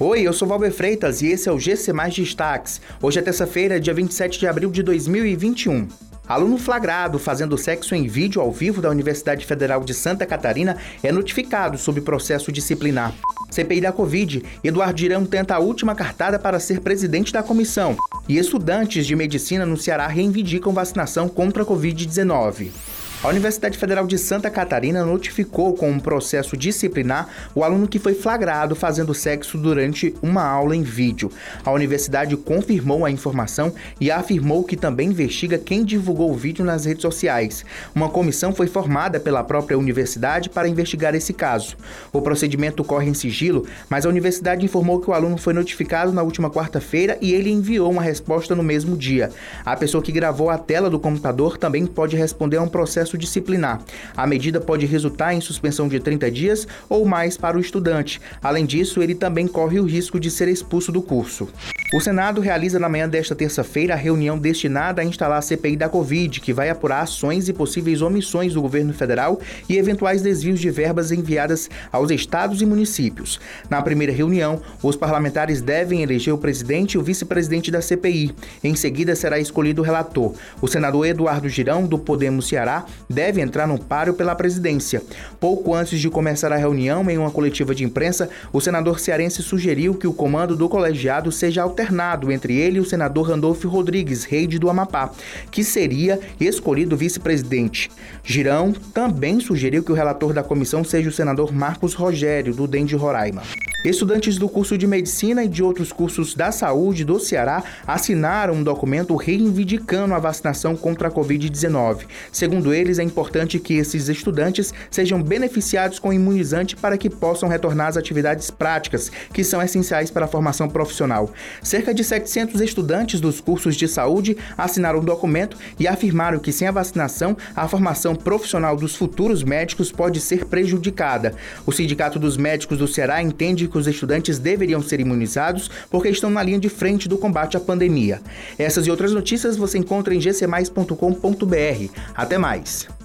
Oi, eu sou Valber Freitas e esse é o GC Mais Destaques. Hoje é terça-feira, dia 27 de abril de 2021. Aluno flagrado fazendo sexo em vídeo ao vivo da Universidade Federal de Santa Catarina é notificado sob processo disciplinar. CPI da Covid, Eduardo Girão tenta a última cartada para ser presidente da comissão. E estudantes de medicina no Ceará reivindicam vacinação contra a Covid-19. A Universidade Federal de Santa Catarina notificou com um processo disciplinar o aluno que foi flagrado fazendo sexo durante uma aula em vídeo. A universidade confirmou a informação e afirmou que também investiga quem divulgou o vídeo nas redes sociais. Uma comissão foi formada pela própria universidade para investigar esse caso. O procedimento corre em sigilo, mas a universidade informou que o aluno foi notificado na última quarta-feira e ele enviou uma resposta no mesmo dia. A pessoa que gravou a tela do computador também pode responder a um processo processo disciplinar. A medida pode resultar em suspensão de 30 dias ou mais para o estudante. Além disso, ele também corre o risco de ser expulso do curso. O Senado realiza na manhã desta terça-feira a reunião destinada a instalar a CPI da Covid, que vai apurar ações e possíveis omissões do governo federal e eventuais desvios de verbas enviadas aos estados e municípios. Na primeira reunião, os parlamentares devem eleger o presidente e o vice-presidente da CPI. Em seguida, será escolhido o relator. O senador Eduardo Girão, do Podemos Ceará, deve entrar no páreo pela presidência. Pouco antes de começar a reunião, em uma coletiva de imprensa, o senador cearense sugeriu que o comando do colegiado seja alternado entre ele e o senador Randolfo Rodrigues, rei do Amapá, que seria escolhido vice-presidente. Girão também sugeriu que o relator da comissão seja o senador Marcos Rogério, do DEM de Roraima. Estudantes do curso de Medicina e de outros cursos da saúde do Ceará assinaram um documento reivindicando a vacinação contra a Covid-19. Segundo eles, é importante que esses estudantes sejam beneficiados com imunizante para que possam retornar às atividades práticas, que são essenciais para a formação profissional. Cerca de 700 estudantes dos cursos de saúde assinaram o um documento e afirmaram que sem a vacinação, a formação profissional dos futuros médicos pode ser prejudicada. O Sindicato dos Médicos do Ceará entende que os estudantes deveriam ser imunizados porque estão na linha de frente do combate à pandemia. Essas e outras notícias você encontra em gcmais.com.br. Até mais!